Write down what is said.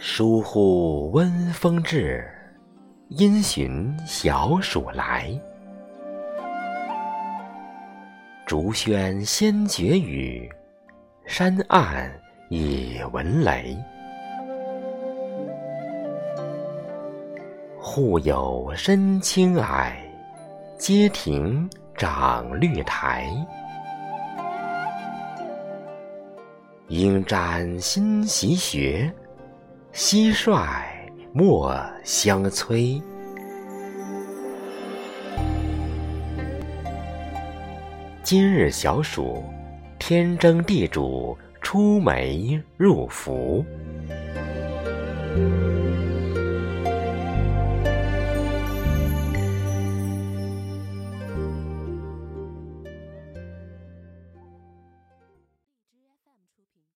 疏忽温风至，因循小暑来。竹喧先觉雨，山暗已闻雷。户有深青霭，阶庭长绿苔。应沾新习学，蟋蟀莫相催。今日小暑，天蒸地主出梅入伏。